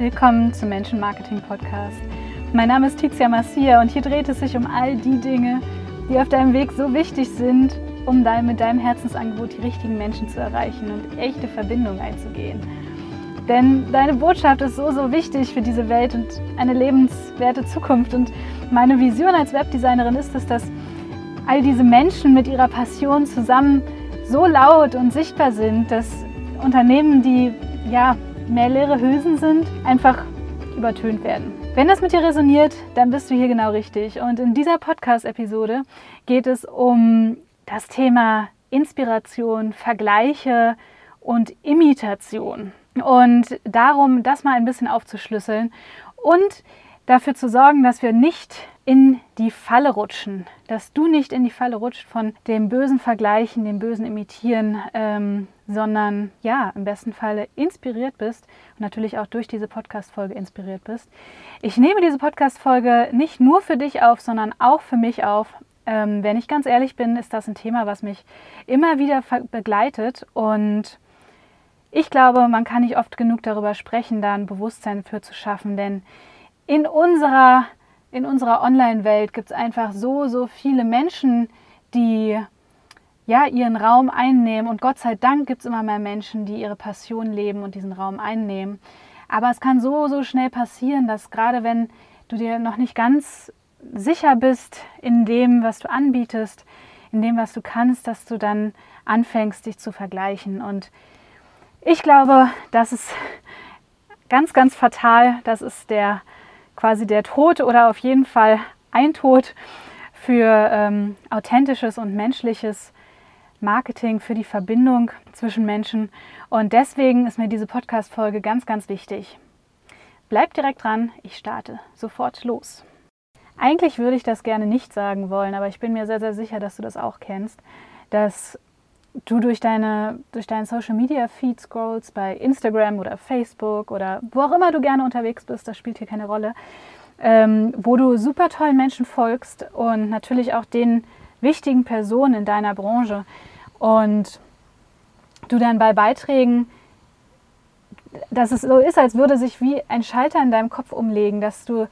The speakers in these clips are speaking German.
Willkommen zum Menschen Marketing Podcast. Mein Name ist Tizia Massia und hier dreht es sich um all die Dinge, die auf deinem Weg so wichtig sind, um mit deinem Herzensangebot die richtigen Menschen zu erreichen und echte Verbindungen einzugehen. Denn deine Botschaft ist so, so wichtig für diese Welt und eine lebenswerte Zukunft. Und meine Vision als Webdesignerin ist es, dass all diese Menschen mit ihrer Passion zusammen so laut und sichtbar sind, dass Unternehmen, die ja mehr leere Hülsen sind, einfach übertönt werden. Wenn das mit dir resoniert, dann bist du hier genau richtig. Und in dieser Podcast-Episode geht es um das Thema Inspiration, Vergleiche und Imitation. Und darum, das mal ein bisschen aufzuschlüsseln und dafür zu sorgen, dass wir nicht in die Falle rutschen, dass du nicht in die Falle rutscht von dem bösen Vergleichen, dem bösen Imitieren, ähm, sondern ja, im besten Falle inspiriert bist und natürlich auch durch diese Podcast-Folge inspiriert bist. Ich nehme diese Podcast-Folge nicht nur für dich auf, sondern auch für mich auf. Ähm, wenn ich ganz ehrlich bin, ist das ein Thema, was mich immer wieder begleitet und ich glaube, man kann nicht oft genug darüber sprechen, da ein Bewusstsein für zu schaffen, denn in unserer, in unserer Online-Welt gibt es einfach so, so viele Menschen, die ja, ihren Raum einnehmen. Und Gott sei Dank gibt es immer mehr Menschen, die ihre Passion leben und diesen Raum einnehmen. Aber es kann so, so schnell passieren, dass gerade wenn du dir noch nicht ganz sicher bist in dem, was du anbietest, in dem, was du kannst, dass du dann anfängst, dich zu vergleichen. Und ich glaube, das ist ganz, ganz fatal. Das ist der quasi der Tod oder auf jeden Fall ein Tod für ähm, authentisches und menschliches Marketing, für die Verbindung zwischen Menschen. Und deswegen ist mir diese Podcast-Folge ganz, ganz wichtig. Bleib direkt dran, ich starte sofort los. Eigentlich würde ich das gerne nicht sagen wollen, aber ich bin mir sehr, sehr sicher, dass du das auch kennst, dass du durch, deine, durch deinen Social Media Feed scrollst bei Instagram oder Facebook oder wo auch immer du gerne unterwegs bist, das spielt hier keine Rolle, ähm, wo du super tollen Menschen folgst und natürlich auch den wichtigen Personen in deiner Branche und du dann bei Beiträgen, dass es so ist, als würde sich wie ein Schalter in deinem Kopf umlegen, dass du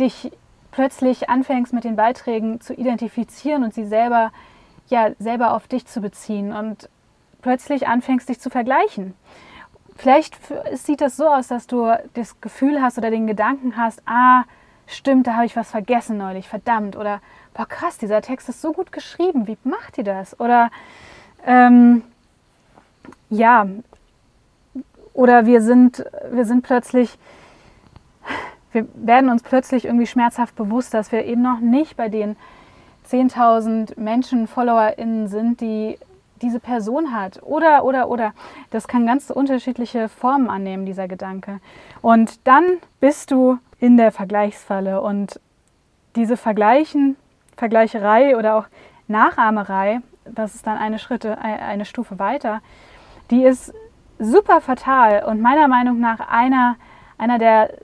dich plötzlich anfängst mit den Beiträgen zu identifizieren und sie selber ja selber auf dich zu beziehen und plötzlich anfängst, dich zu vergleichen. Vielleicht sieht das so aus, dass du das Gefühl hast oder den Gedanken hast, ah, stimmt, da habe ich was vergessen neulich, verdammt. Oder, boah, krass, dieser Text ist so gut geschrieben, wie macht ihr das? Oder, ähm, ja, oder wir sind, wir sind plötzlich, wir werden uns plötzlich irgendwie schmerzhaft bewusst, dass wir eben noch nicht bei den 10.000 Menschen, FollowerInnen sind, die diese Person hat. Oder, oder, oder. Das kann ganz unterschiedliche Formen annehmen, dieser Gedanke. Und dann bist du in der Vergleichsfalle. Und diese Vergleichen, Vergleicherei oder auch Nachahmerei, das ist dann eine Schritte, eine Stufe weiter, die ist super fatal und meiner Meinung nach einer, einer der,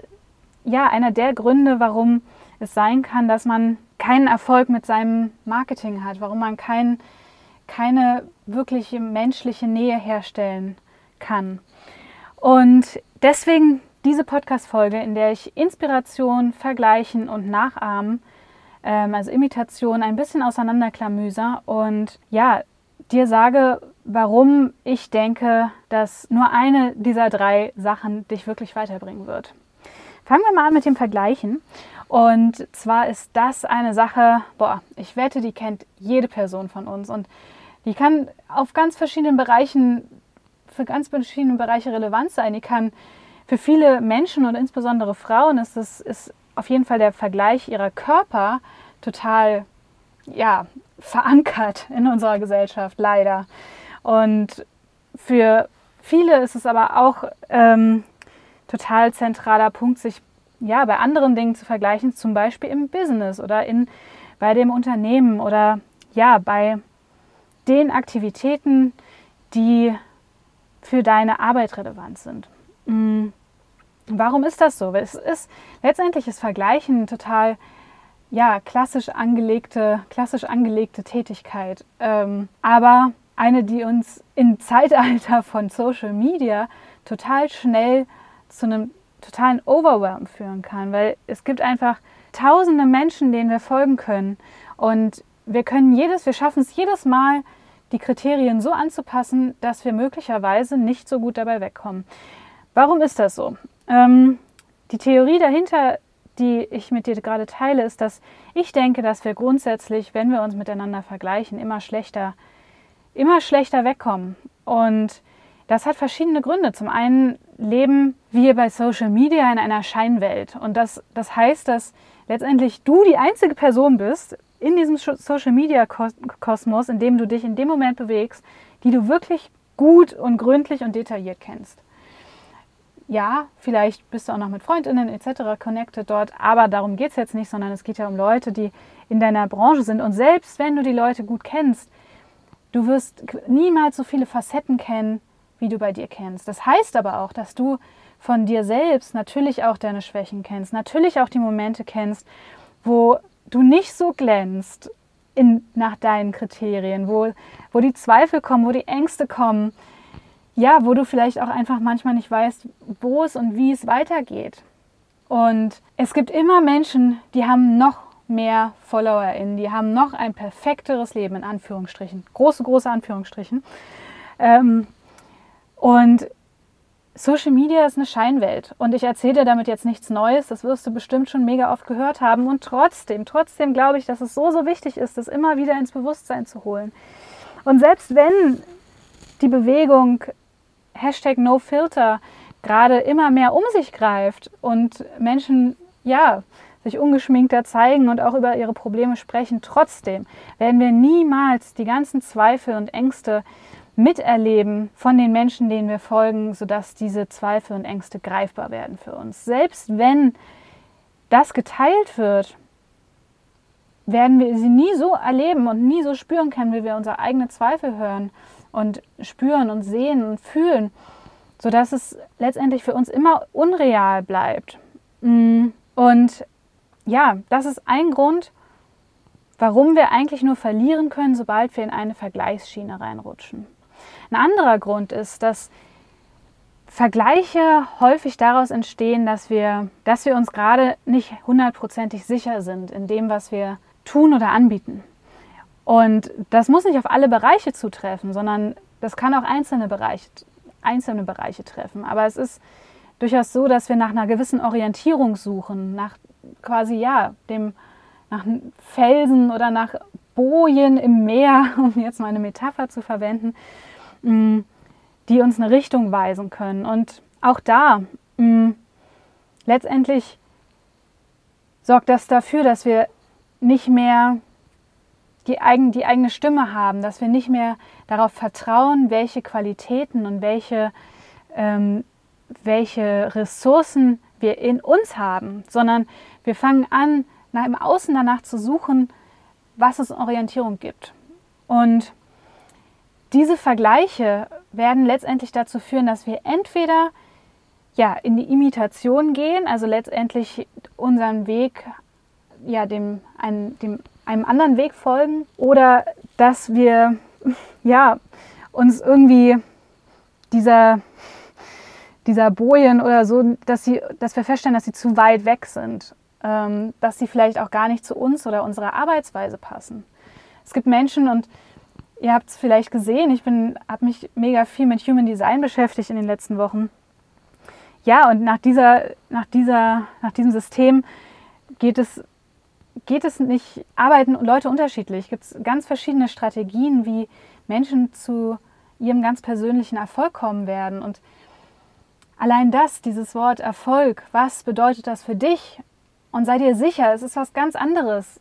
ja, einer der Gründe, warum es sein kann, dass man keinen Erfolg mit seinem Marketing hat, warum man kein, keine wirkliche menschliche Nähe herstellen kann. Und deswegen diese Podcast-Folge, in der ich Inspiration, Vergleichen und Nachahmen, ähm, also Imitation, ein bisschen auseinanderklamüser und ja, dir sage, warum ich denke, dass nur eine dieser drei Sachen dich wirklich weiterbringen wird. Fangen wir mal an mit dem Vergleichen. Und zwar ist das eine Sache, boah, ich wette, die kennt jede Person von uns und die kann auf ganz verschiedenen Bereichen, für ganz verschiedene Bereiche relevant sein. Die kann für viele Menschen und insbesondere Frauen ist es ist auf jeden Fall der Vergleich ihrer Körper total ja, verankert in unserer Gesellschaft, leider. Und für viele ist es aber auch ähm, total zentraler Punkt, sich ja, bei anderen Dingen zu vergleichen, zum Beispiel im Business oder in, bei dem Unternehmen oder ja, bei den Aktivitäten, die für deine Arbeit relevant sind. Mhm. Warum ist das so? Es ist letztendlich ist Vergleichen total ja, klassisch angelegte, klassisch angelegte Tätigkeit. Ähm, aber eine, die uns im Zeitalter von Social Media total schnell zu einem totalen Overwhelm führen kann, weil es gibt einfach tausende Menschen, denen wir folgen können. Und wir können jedes, wir schaffen es jedes Mal, die Kriterien so anzupassen, dass wir möglicherweise nicht so gut dabei wegkommen. Warum ist das so? Ähm, die Theorie dahinter, die ich mit dir gerade teile, ist, dass ich denke, dass wir grundsätzlich, wenn wir uns miteinander vergleichen, immer schlechter, immer schlechter wegkommen. Und das hat verschiedene Gründe. Zum einen leben wir bei Social Media in einer Scheinwelt. Und das, das heißt, dass letztendlich du die einzige Person bist in diesem Social Media Kosmos, in dem du dich in dem Moment bewegst, die du wirklich gut und gründlich und detailliert kennst ja, vielleicht bist du auch noch mit Freundinnen etc. connected dort, aber darum geht es jetzt nicht, sondern es geht ja um Leute, die in deiner Branche sind. Und selbst wenn du die Leute gut kennst, du wirst niemals so viele Facetten kennen, wie du bei dir kennst. Das heißt aber auch, dass du von dir selbst natürlich auch deine Schwächen kennst, natürlich auch die Momente kennst, wo du nicht so glänzt in, nach deinen Kriterien, wo, wo die Zweifel kommen, wo die Ängste kommen, ja, wo du vielleicht auch einfach manchmal nicht weißt, wo es und wie es weitergeht. Und es gibt immer Menschen, die haben noch mehr FollowerInnen, die haben noch ein perfekteres Leben, in Anführungsstrichen. Große, große Anführungsstrichen. Ähm, und Social Media ist eine Scheinwelt und ich erzähle dir damit jetzt nichts Neues, das wirst du bestimmt schon mega oft gehört haben und trotzdem, trotzdem glaube ich, dass es so, so wichtig ist, das immer wieder ins Bewusstsein zu holen. Und selbst wenn die Bewegung Hashtag NoFilter gerade immer mehr um sich greift und Menschen, ja, sich ungeschminkter zeigen und auch über ihre Probleme sprechen. Trotzdem werden wir niemals die ganzen Zweifel und Ängste miterleben von den Menschen, denen wir folgen, sodass diese Zweifel und Ängste greifbar werden für uns. Selbst wenn das geteilt wird, werden wir sie nie so erleben und nie so spüren können, wie wir unsere eigenen Zweifel hören und spüren und sehen und fühlen, sodass es letztendlich für uns immer unreal bleibt. Mm. Und ja, das ist ein Grund, warum wir eigentlich nur verlieren können, sobald wir in eine Vergleichsschiene reinrutschen. Ein anderer Grund ist, dass Vergleiche häufig daraus entstehen, dass wir, dass wir uns gerade nicht hundertprozentig sicher sind in dem, was wir tun oder anbieten. Und das muss nicht auf alle Bereiche zutreffen, sondern das kann auch einzelne Bereiche, einzelne Bereiche treffen. Aber es ist durchaus so, dass wir nach einer gewissen Orientierung suchen, nach quasi ja, dem, nach Felsen oder nach Bojen im Meer, um jetzt mal eine Metapher zu verwenden, mm, die uns eine Richtung weisen können. Und auch da, mm, letztendlich sorgt das dafür, dass wir nicht mehr die, eigen, die eigene Stimme haben, dass wir nicht mehr darauf vertrauen, welche Qualitäten und welche, ähm, welche Ressourcen wir in uns haben, sondern wir fangen an, nach, im Außen danach zu suchen, was es Orientierung gibt. Und diese Vergleiche werden letztendlich dazu führen, dass wir entweder ja, in die Imitation gehen, also letztendlich unseren Weg ja, dem, ein, dem einem anderen Weg folgen oder dass wir ja, uns irgendwie dieser, dieser Bojen oder so, dass, sie, dass wir feststellen, dass sie zu weit weg sind, ähm, dass sie vielleicht auch gar nicht zu uns oder unserer Arbeitsweise passen. Es gibt Menschen und ihr habt es vielleicht gesehen, ich habe mich mega viel mit Human Design beschäftigt in den letzten Wochen. Ja, und nach, dieser, nach, dieser, nach diesem System geht es geht es nicht, arbeiten Leute unterschiedlich? Gibt es ganz verschiedene Strategien, wie Menschen zu ihrem ganz persönlichen Erfolg kommen werden? Und allein das, dieses Wort Erfolg, was bedeutet das für dich? Und sei dir sicher, es ist was ganz anderes.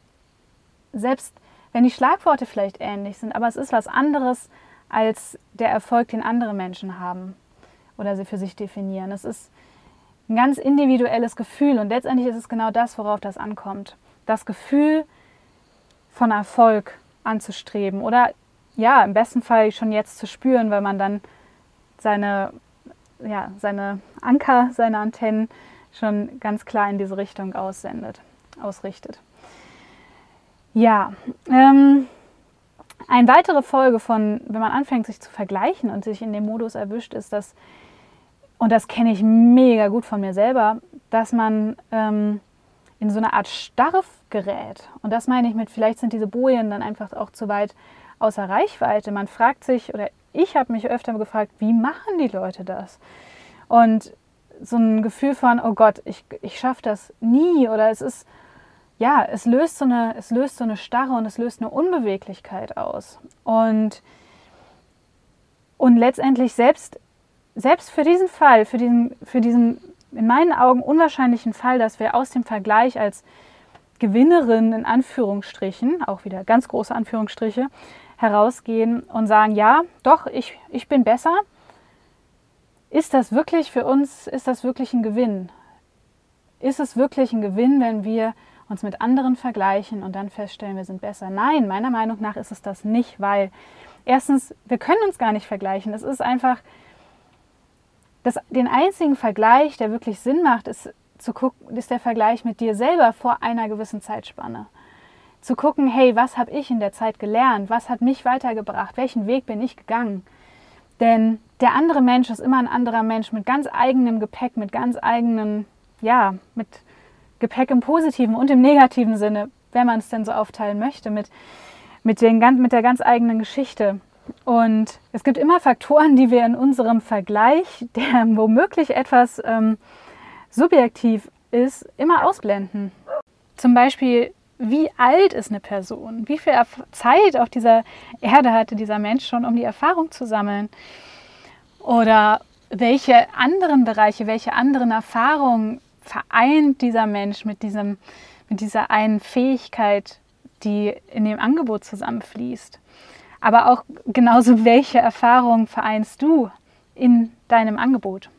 Selbst wenn die Schlagworte vielleicht ähnlich sind, aber es ist was anderes als der Erfolg, den andere Menschen haben oder sie für sich definieren. Es ist ein ganz individuelles Gefühl und letztendlich ist es genau das, worauf das ankommt das Gefühl von Erfolg anzustreben oder ja, im besten Fall schon jetzt zu spüren, weil man dann seine, ja, seine Anker, seine Antennen schon ganz klar in diese Richtung aussendet, ausrichtet. Ja, ähm, eine weitere Folge von, wenn man anfängt, sich zu vergleichen und sich in dem Modus erwischt, ist, dass und das kenne ich mega gut von mir selber, dass man ähm, in so eine Art Starre gerät. Und das meine ich mit, vielleicht sind diese Bojen dann einfach auch zu weit außer Reichweite. Man fragt sich, oder ich habe mich öfter gefragt, wie machen die Leute das? Und so ein Gefühl von, oh Gott, ich, ich schaffe das nie oder es ist, ja, es löst, so eine, es löst so eine Starre und es löst eine Unbeweglichkeit aus. Und, und letztendlich selbst, selbst für diesen Fall, für diesen, für diesen in meinen Augen unwahrscheinlichen Fall, dass wir aus dem Vergleich als Gewinnerin in Anführungsstrichen, auch wieder ganz große Anführungsstriche, herausgehen und sagen, ja, doch, ich, ich bin besser. Ist das wirklich für uns, ist das wirklich ein Gewinn? Ist es wirklich ein Gewinn, wenn wir uns mit anderen vergleichen und dann feststellen, wir sind besser? Nein, meiner Meinung nach ist es das nicht, weil erstens, wir können uns gar nicht vergleichen. Es ist einfach, das, den einzigen Vergleich, der wirklich Sinn macht, ist zu gucken, ist der Vergleich mit dir selber vor einer gewissen Zeitspanne. Zu gucken, hey, was habe ich in der Zeit gelernt? Was hat mich weitergebracht? Welchen Weg bin ich gegangen? Denn der andere Mensch ist immer ein anderer Mensch mit ganz eigenem Gepäck, mit ganz eigenen, ja, mit Gepäck im positiven und im negativen Sinne, wenn man es denn so aufteilen möchte, mit, mit, den, mit der ganz eigenen Geschichte. Und es gibt immer Faktoren, die wir in unserem Vergleich, der womöglich etwas ähm, subjektiv ist, immer ausblenden. Zum Beispiel, wie alt ist eine Person? Wie viel Zeit auf dieser Erde hatte dieser Mensch schon, um die Erfahrung zu sammeln? Oder welche anderen Bereiche, welche anderen Erfahrungen vereint dieser Mensch mit, diesem, mit dieser einen Fähigkeit, die in dem Angebot zusammenfließt? Aber auch genauso, welche Erfahrungen vereinst du in deinem Angebot?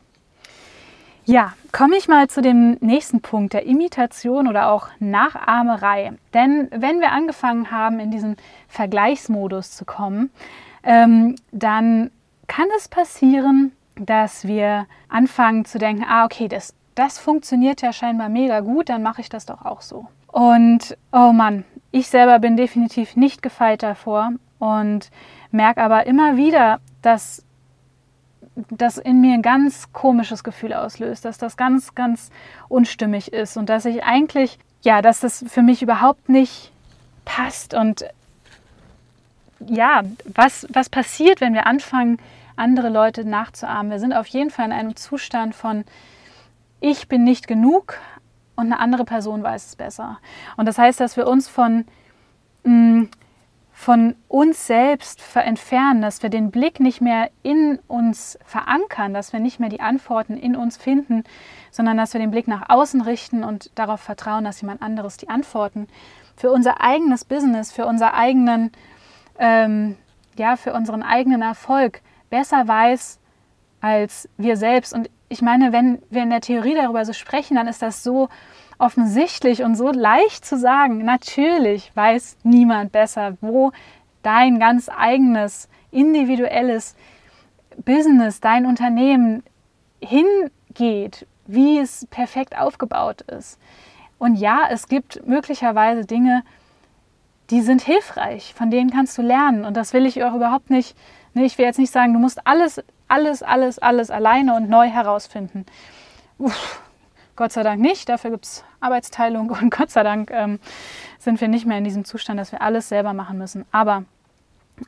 Ja, komme ich mal zu dem nächsten Punkt, der Imitation oder auch Nachahmerei. Denn wenn wir angefangen haben, in diesen Vergleichsmodus zu kommen, ähm, dann kann es passieren, dass wir anfangen zu denken, ah, okay, das, das funktioniert ja scheinbar mega gut, dann mache ich das doch auch so. Und oh Mann, ich selber bin definitiv nicht gefeit davor und merke aber immer wieder, dass das in mir ein ganz komisches Gefühl auslöst, dass das ganz, ganz unstimmig ist und dass ich eigentlich, ja, dass das für mich überhaupt nicht passt und ja, was, was passiert, wenn wir anfangen, andere Leute nachzuahmen? Wir sind auf jeden Fall in einem Zustand von, ich bin nicht genug und eine andere Person weiß es besser. Und das heißt, dass wir uns von mh, mm, von uns selbst entfernen, dass wir den Blick nicht mehr in uns verankern, dass wir nicht mehr die Antworten in uns finden, sondern dass wir den Blick nach außen richten und darauf vertrauen, dass jemand anderes die Antworten für unser eigenes Business, für unser eigenen, ähm, ja, für unseren eigenen Erfolg besser weiß als wir selbst. Und ich meine, wenn wir in der Theorie darüber so sprechen, dann ist das so offensichtlich und so leicht zu sagen. Natürlich weiß niemand besser, wo dein ganz eigenes, individuelles Business, dein Unternehmen hingeht, wie es perfekt aufgebaut ist. Und ja, es gibt möglicherweise Dinge, die sind hilfreich, von denen kannst du lernen. Und das will ich auch überhaupt nicht, ne, ich will jetzt nicht sagen, du musst alles, alles, alles, alles alleine und neu herausfinden. Uff, Gott sei Dank nicht, dafür gibt es Arbeitsteilung und Gott sei Dank ähm, sind wir nicht mehr in diesem Zustand, dass wir alles selber machen müssen. Aber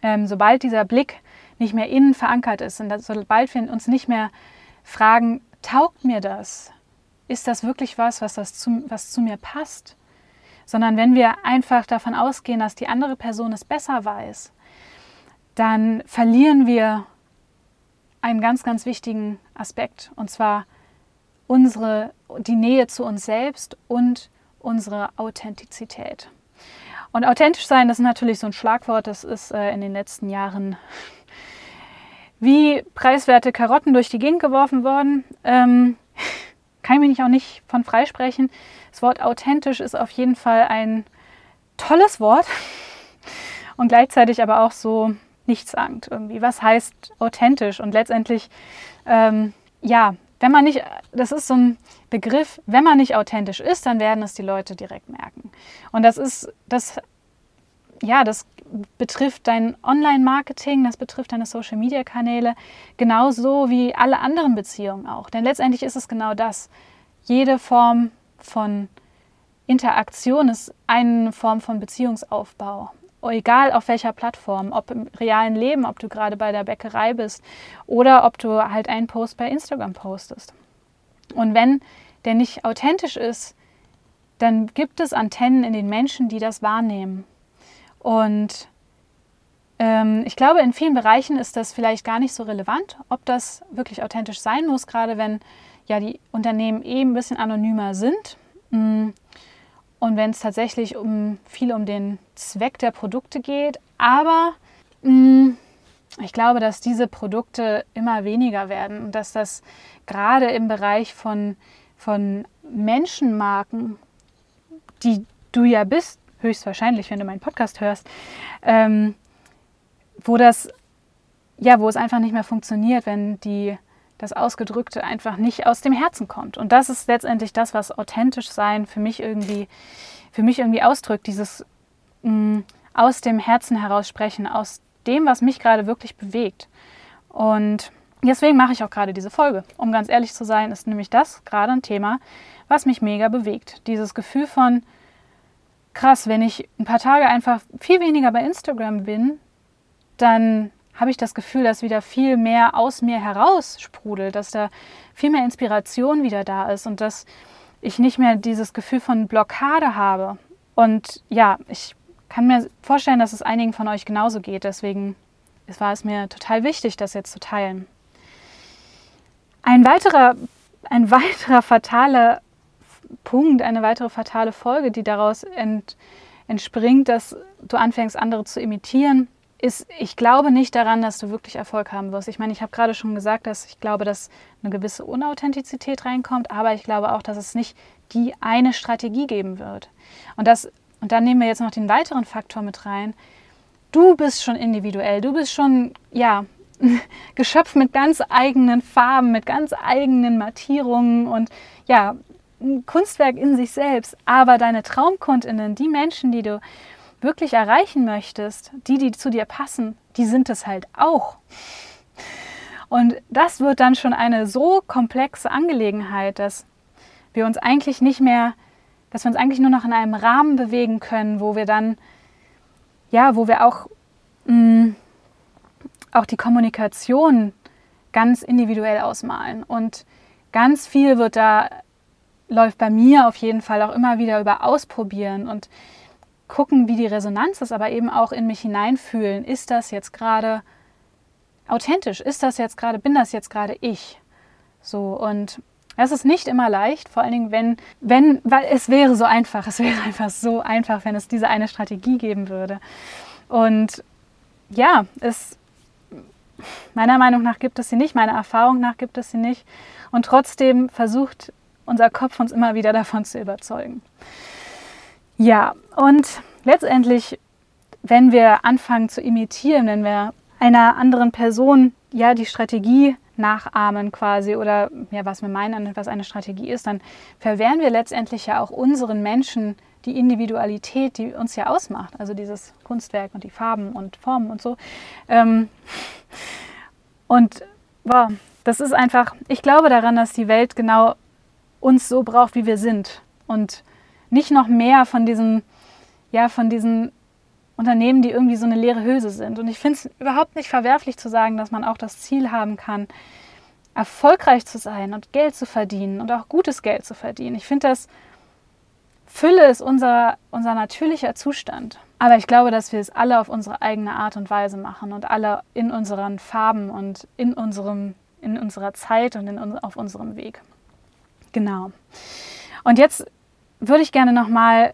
ähm, sobald dieser Blick nicht mehr innen verankert ist und sobald wir uns nicht mehr fragen, taugt mir das? Ist das wirklich was, was, das zu, was zu mir passt? Sondern wenn wir einfach davon ausgehen, dass die andere Person es besser weiß, dann verlieren wir einen ganz, ganz wichtigen Aspekt. Und zwar unsere, die Nähe zu uns selbst und unsere Authentizität. Und authentisch sein, das ist natürlich so ein Schlagwort, das ist äh, in den letzten Jahren wie preiswerte Karotten durch die Gegend geworfen worden. Ähm, kann ich mich auch nicht von freisprechen. Das Wort authentisch ist auf jeden Fall ein tolles Wort und gleichzeitig aber auch so nichtssagend irgendwie. Was heißt authentisch? Und letztendlich, ähm, ja, wenn man nicht, das ist so ein Begriff, wenn man nicht authentisch ist, dann werden es die Leute direkt merken. Und das ist, das ja, das betrifft dein Online-Marketing, das betrifft deine Social-Media-Kanäle, genauso wie alle anderen Beziehungen auch. Denn letztendlich ist es genau das. Jede Form von Interaktion ist eine Form von Beziehungsaufbau. Egal auf welcher Plattform, ob im realen Leben, ob du gerade bei der Bäckerei bist oder ob du halt einen Post bei Instagram postest. Und wenn der nicht authentisch ist, dann gibt es Antennen in den Menschen, die das wahrnehmen. Und ähm, ich glaube, in vielen Bereichen ist das vielleicht gar nicht so relevant, ob das wirklich authentisch sein muss, gerade wenn ja die Unternehmen eben ein bisschen anonymer sind. Mm. Und wenn es tatsächlich um viel um den Zweck der Produkte geht. Aber mh, mm, ich glaube, dass diese Produkte immer weniger werden und dass das gerade im Bereich von, von Menschenmarken, die du ja bist, höchstwahrscheinlich, wenn du meinen Podcast hörst, ähm, wo das, ja, wo es einfach nicht mehr funktioniert, wenn die, das Ausgedrückte einfach nicht aus dem Herzen kommt. Und das ist letztendlich das, was authentisch sein für mich irgendwie, für mich irgendwie ausdrückt, dieses mh, mm, aus dem Herzen heraus sprechen, aus dem, was mich gerade wirklich bewegt. Und deswegen mache ich auch gerade diese Folge. Um ganz ehrlich zu sein, ist nämlich das gerade ein Thema, was mich mega bewegt. Dieses Gefühl von, krass, wenn ich ein paar Tage einfach viel weniger bei Instagram bin, dann habe ich das Gefühl, dass wieder viel mehr aus mir heraus sprudelt, dass da viel mehr Inspiration wieder da ist und dass ich nicht mehr dieses Gefühl von Blockade habe. Und ja, ich kann mir vorstellen, dass es einigen von euch genauso geht. Deswegen war es mir total wichtig, das jetzt zu teilen. Ein weiterer, ein weiterer fataler Punkt, eine weitere fatale Folge, die daraus ent, entspringt, dass du anfängst, andere zu imitieren, ist, ich glaube nicht daran, dass du wirklich Erfolg haben wirst. Ich meine, ich habe gerade schon gesagt, dass ich glaube, dass eine gewisse Unauthentizität reinkommt, aber ich glaube auch, dass es nicht die eine Strategie geben wird. Und, das, und dann nehmen wir jetzt noch den weiteren Faktor mit rein. Du bist schon individuell, du bist schon, ja, Geschöpf mit ganz eigenen Farben, mit ganz eigenen Mattierungen und ja, ein Kunstwerk in sich selbst, aber deine Traumkundinnen, die Menschen, die du wirklich erreichen möchtest, die, die zu dir passen, die sind es halt auch. Und das wird dann schon eine so komplexe Angelegenheit, dass wir uns eigentlich nicht mehr, dass wir uns eigentlich nur noch in einem Rahmen bewegen können, wo wir dann, ja, wo wir auch, mh, mm, auch die Kommunikation ganz individuell ausmalen. Und ganz viel wird da läuft bei mir auf jeden Fall auch immer wieder über Ausprobieren und gucken, wie die Resonanz ist, aber eben auch in mich hineinfühlen. Ist das jetzt gerade authentisch? Ist das jetzt gerade, bin das jetzt gerade ich? So und es ist nicht immer leicht, vor allen Dingen, wenn, wenn, weil es wäre so einfach, es wäre einfach so einfach, wenn es diese eine Strategie geben würde. Und ja, es, meiner Meinung nach gibt es sie nicht, meiner Erfahrung nach gibt es sie nicht. Und trotzdem versucht unser Kopf uns immer wieder davon zu überzeugen. Ja, und letztendlich, wenn wir anfangen zu imitieren, wenn wir einer anderen Person ja die Strategie nachahmen quasi oder ja, was wir meinen, was eine Strategie ist, dann verwehren wir letztendlich ja auch unseren Menschen die Individualität, die uns ja ausmacht, also dieses Kunstwerk und die Farben und Formen und so. Ähm, und wow, das ist einfach, ich glaube daran, dass die Welt genau uns so braucht, wie wir sind und nicht noch mehr von diesen, ja, von diesen Unternehmen, die irgendwie so eine leere Hülse sind. Und ich finde es überhaupt nicht verwerflich zu sagen, dass man auch das Ziel haben kann, erfolgreich zu sein und Geld zu verdienen und auch gutes Geld zu verdienen. Ich finde das, Fülle ist unser, unser natürlicher Zustand. Aber ich glaube, dass wir es alle auf unsere eigene Art und Weise machen und alle in unseren Farben und in, unserem, in unserer Zeit und in, auf unserem Weg. Genau. Und jetzt würde ich gerne nochmal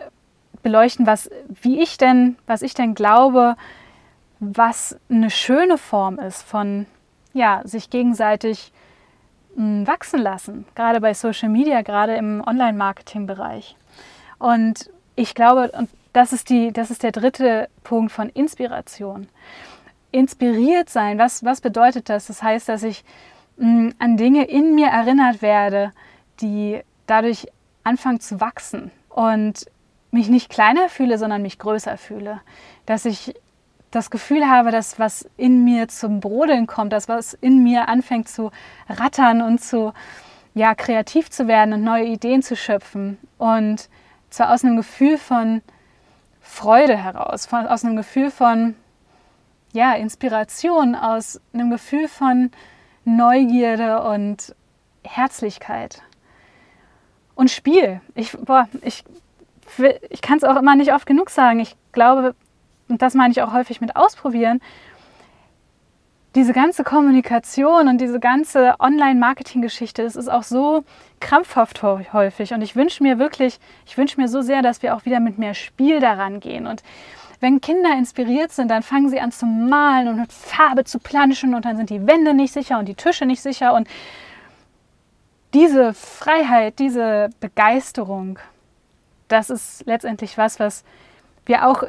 beleuchten, was, wie ich denn, was ich denn glaube, was eine schöne Form ist von ja, sich gegenseitig hm, wachsen lassen, gerade bei Social Media, gerade im Online-Marketing-Bereich. Und ich glaube, und das ist, die, das ist der dritte Punkt von Inspiration. Inspiriert sein, was, was bedeutet das? Das heißt, dass ich mh, hm, an Dinge in mir erinnert werde, die dadurch anfangen zu wachsen. Und mich nicht kleiner fühle, sondern mich größer fühle. Dass ich das Gefühl habe, dass was in mir zum Brodeln kommt, dass was in mir anfängt zu rattern und zu ja, kreativ zu werden und neue Ideen zu schöpfen. Und zwar aus einem Gefühl von Freude heraus, von, aus einem Gefühl von ja, Inspiration, aus einem Gefühl von Neugierde und Herzlichkeit. Und Spiel. Ich, ich, ich kann es auch immer nicht oft genug sagen. Ich glaube, und das meine ich auch häufig mit ausprobieren, diese ganze Kommunikation und diese ganze Online-Marketing-Geschichte, das ist auch so krampfhaft häufig. Und ich wünsche mir wirklich, ich wünsche mir so sehr, dass wir auch wieder mit mehr Spiel daran gehen. Und wenn Kinder inspiriert sind, dann fangen sie an zu malen und mit Farbe zu planschen und dann sind die Wände nicht sicher und die Tische nicht sicher. Und diese Freiheit, diese Begeisterung, das ist letztendlich was, was wir auch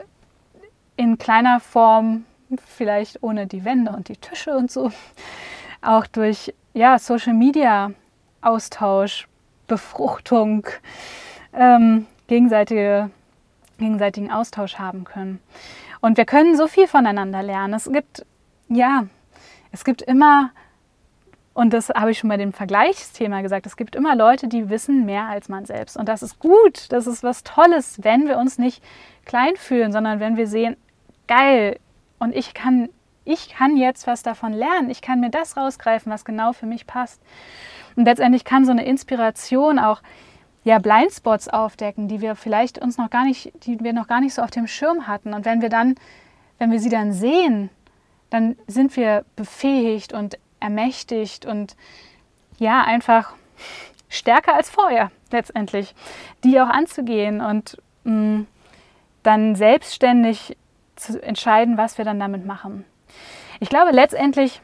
in kleiner Form, vielleicht ohne die Wände und die Tische und so, auch durch ja, Social Media Austausch, Befruchtung, ähm, gegenseitige, gegenseitigen Austausch haben können. Und wir können so viel voneinander lernen. Es gibt, ja, es gibt immer, und das habe ich schon bei dem Vergleichsthema gesagt, es gibt immer Leute, die wissen mehr als man selbst. Und das ist gut, das ist was Tolles, wenn wir uns nicht klein fühlen, sondern wenn wir sehen, geil und ich kann, ich kann jetzt was davon lernen. Ich kann mir das rausgreifen, was genau für mich passt. Und letztendlich kann so eine Inspiration auch ja, Blindspots aufdecken, die wir vielleicht uns noch gar nicht, die wir noch gar nicht so auf dem Schirm hatten. Und wenn wir dann, wenn wir sie dann sehen, dann sind wir befähigt und ermächtigt und ja, einfach stärker als vorher letztendlich, die auch anzugehen und mh, mm, dann selbstständig zu entscheiden, was wir dann damit machen. Ich glaube letztendlich,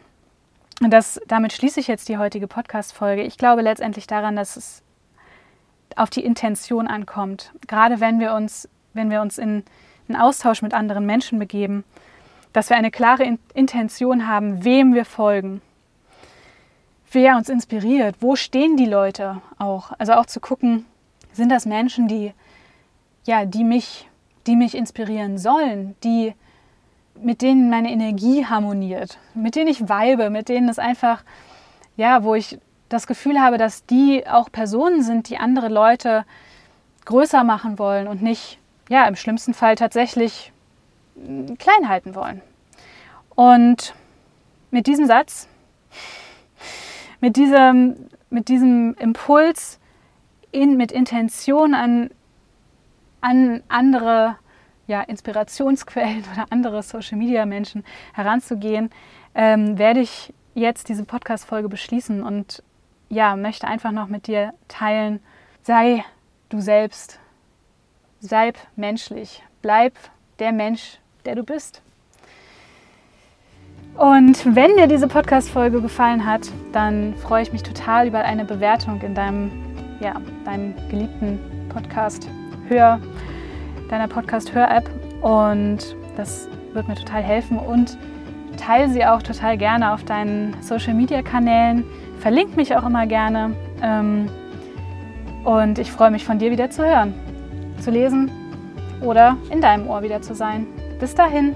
und das, damit schließe ich jetzt die heutige Podcast-Folge, ich glaube letztendlich daran, dass es auf die Intention ankommt. Gerade wenn wir uns, wenn wir uns in einen Austausch mit anderen Menschen begeben, dass wir eine klare Intention haben, wem wir folgen, wer uns inspiriert, wo stehen die Leute auch. Also auch zu gucken, sind das Menschen, die, ja, die mich die mich inspirieren sollen, die mit denen meine Energie harmoniert, mit denen ich weibe, mit denen es einfach, ja, wo ich das Gefühl habe, dass die auch Personen sind, die andere Leute größer machen wollen und nicht, ja, im schlimmsten Fall tatsächlich hm, klein halten wollen. Und mit diesem Satz, mit diesem, mit diesem Impuls, in, mit Intention an an andere ja, Inspirationsquellen oder andere Social-Media-Menschen heranzugehen, ähm, werde ich jetzt diese Podcast-Folge beschließen und ja, möchte einfach noch mit dir teilen, sei du selbst, sei menschlich, bleib der Mensch, der du bist. Und wenn dir diese Podcast-Folge gefallen hat, dann freue ich mich total über eine Bewertung in deinem, ja, deinem geliebten Podcast Hör, deiner Podcast-Hör-App. Und das wird mir total helfen. Und teile sie auch total gerne auf deinen Social-Media-Kanälen. Verlink mich auch immer gerne. Ähm, und ich freue mich von dir wieder zu hören, zu lesen oder in deinem Ohr wieder zu sein. Bis dahin.